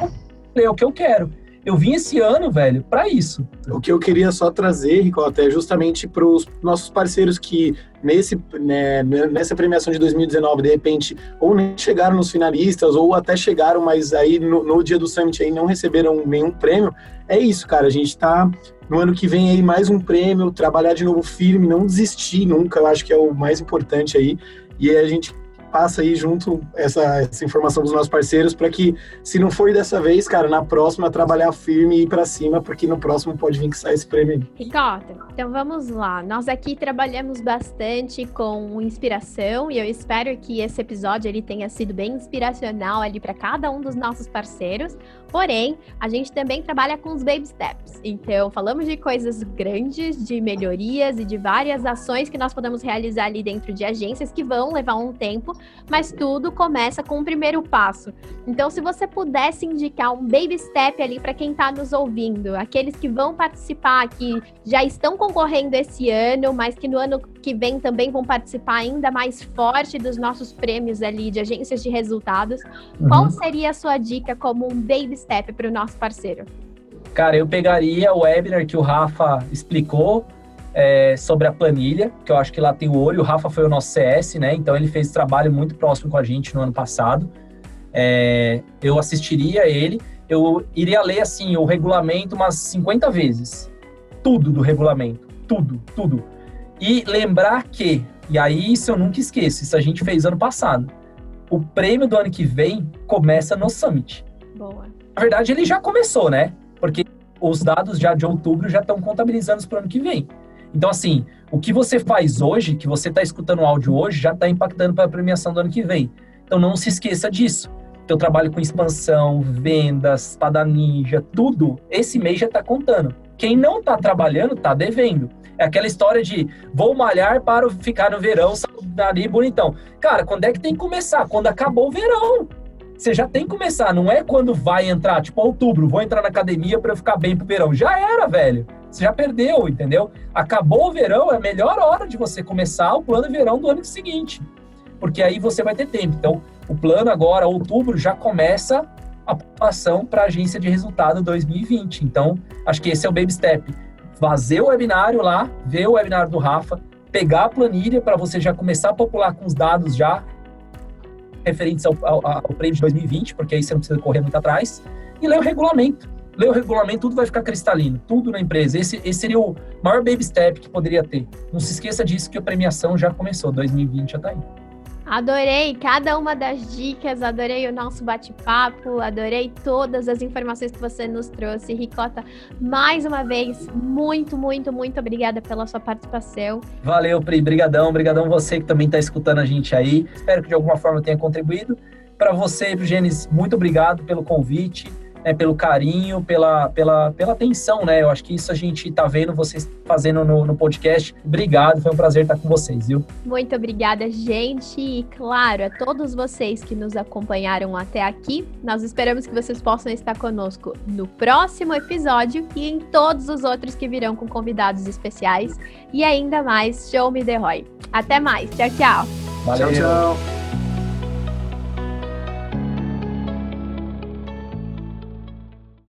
é o que eu quero. Eu vim esse ano, velho, para isso. O que eu queria só trazer, Ricota, é justamente para os nossos parceiros que nesse, né, nessa premiação de 2019, de repente, ou nem chegaram nos finalistas, ou até chegaram, mas aí no, no dia do Summit aí não receberam nenhum prêmio. É isso, cara. A gente está no ano que vem aí mais um prêmio, trabalhar de novo firme, não desistir nunca, eu acho que é o mais importante aí. E a gente passa aí junto essa, essa informação dos nossos parceiros para que, se não for dessa vez, cara, na próxima trabalhar firme e ir para cima, porque no próximo pode vir que sai esse prêmio. Ricardo, então vamos lá. Nós aqui trabalhamos bastante com inspiração e eu espero que esse episódio ele tenha sido bem inspiracional ali para cada um dos nossos parceiros. Porém, a gente também trabalha com os baby steps. Então, falamos de coisas grandes, de melhorias e de várias ações que nós podemos realizar ali dentro de agências que vão levar um tempo, mas tudo começa com o um primeiro passo. Então, se você pudesse indicar um baby step ali para quem está nos ouvindo, aqueles que vão participar, que já estão concorrendo esse ano, mas que no ano que vem também vão participar ainda mais forte dos nossos prêmios ali de agências de resultados, uhum. qual seria a sua dica como um baby step para o nosso parceiro? Cara, eu pegaria o webinar que o Rafa explicou é, sobre a planilha, que eu acho que lá tem o olho. O Rafa foi o nosso CS, né? Então ele fez trabalho muito próximo com a gente no ano passado. É, eu assistiria ele, eu iria ler assim o regulamento umas 50 vezes. Tudo do regulamento, tudo, tudo. E lembrar que, e aí isso eu nunca esqueço, isso a gente fez ano passado. O prêmio do ano que vem começa no Summit. Boa. Na verdade, ele já começou, né? Porque os dados já de outubro já estão contabilizando para o ano que vem. Então, assim, o que você faz hoje, que você está escutando o áudio hoje, já está impactando para a premiação do ano que vem. Então, não se esqueça disso. Eu trabalho com expansão, vendas, espada ninja, tudo. Esse mês já está contando. Quem não está trabalhando, está devendo. É aquela história de vou malhar para ficar no verão, ali bonitão. Cara, quando é que tem que começar? Quando acabou o verão. Você já tem que começar, não é quando vai entrar, tipo outubro, vou entrar na academia para ficar bem pro verão. Já era, velho. Você já perdeu, entendeu? Acabou o verão, é a melhor hora de você começar o plano de verão do ano seguinte. Porque aí você vai ter tempo. Então, o plano agora, outubro, já começa a aprovação para a agência de resultado 2020. Então, acho que esse é o baby step. Fazer o webinário lá, ver o webinário do Rafa, pegar a planilha para você já começar a popular com os dados já referentes ao, ao, ao, prêmio de 2020, porque aí você não precisa correr muito atrás, e ler o regulamento. Ler o regulamento, tudo vai ficar cristalino, tudo na empresa. Esse, esse seria o maior baby step que poderia ter. Não se esqueça disso que a premiação já começou, 2020 já está aí. Adorei cada uma das dicas, adorei o nosso bate-papo, adorei todas as informações que você nos trouxe. Ricota, mais uma vez, muito, muito, muito obrigada pela sua participação. Valeu, Pri, brigadão, brigadão você que também está escutando a gente aí. Espero que de alguma forma tenha contribuído. Para você, Gênesis, muito obrigado pelo convite né, pelo carinho, pela, pela, pela atenção, né? Eu acho que isso a gente tá vendo vocês fazendo no, no podcast. Obrigado, foi um prazer estar com vocês, viu? Muito obrigada, gente. E claro, a todos vocês que nos acompanharam até aqui, nós esperamos que vocês possam estar conosco no próximo episódio e em todos os outros que virão com convidados especiais e ainda mais Show Me The Roy. Até mais. Tchau, tchau. Valeu. Tchau, tchau.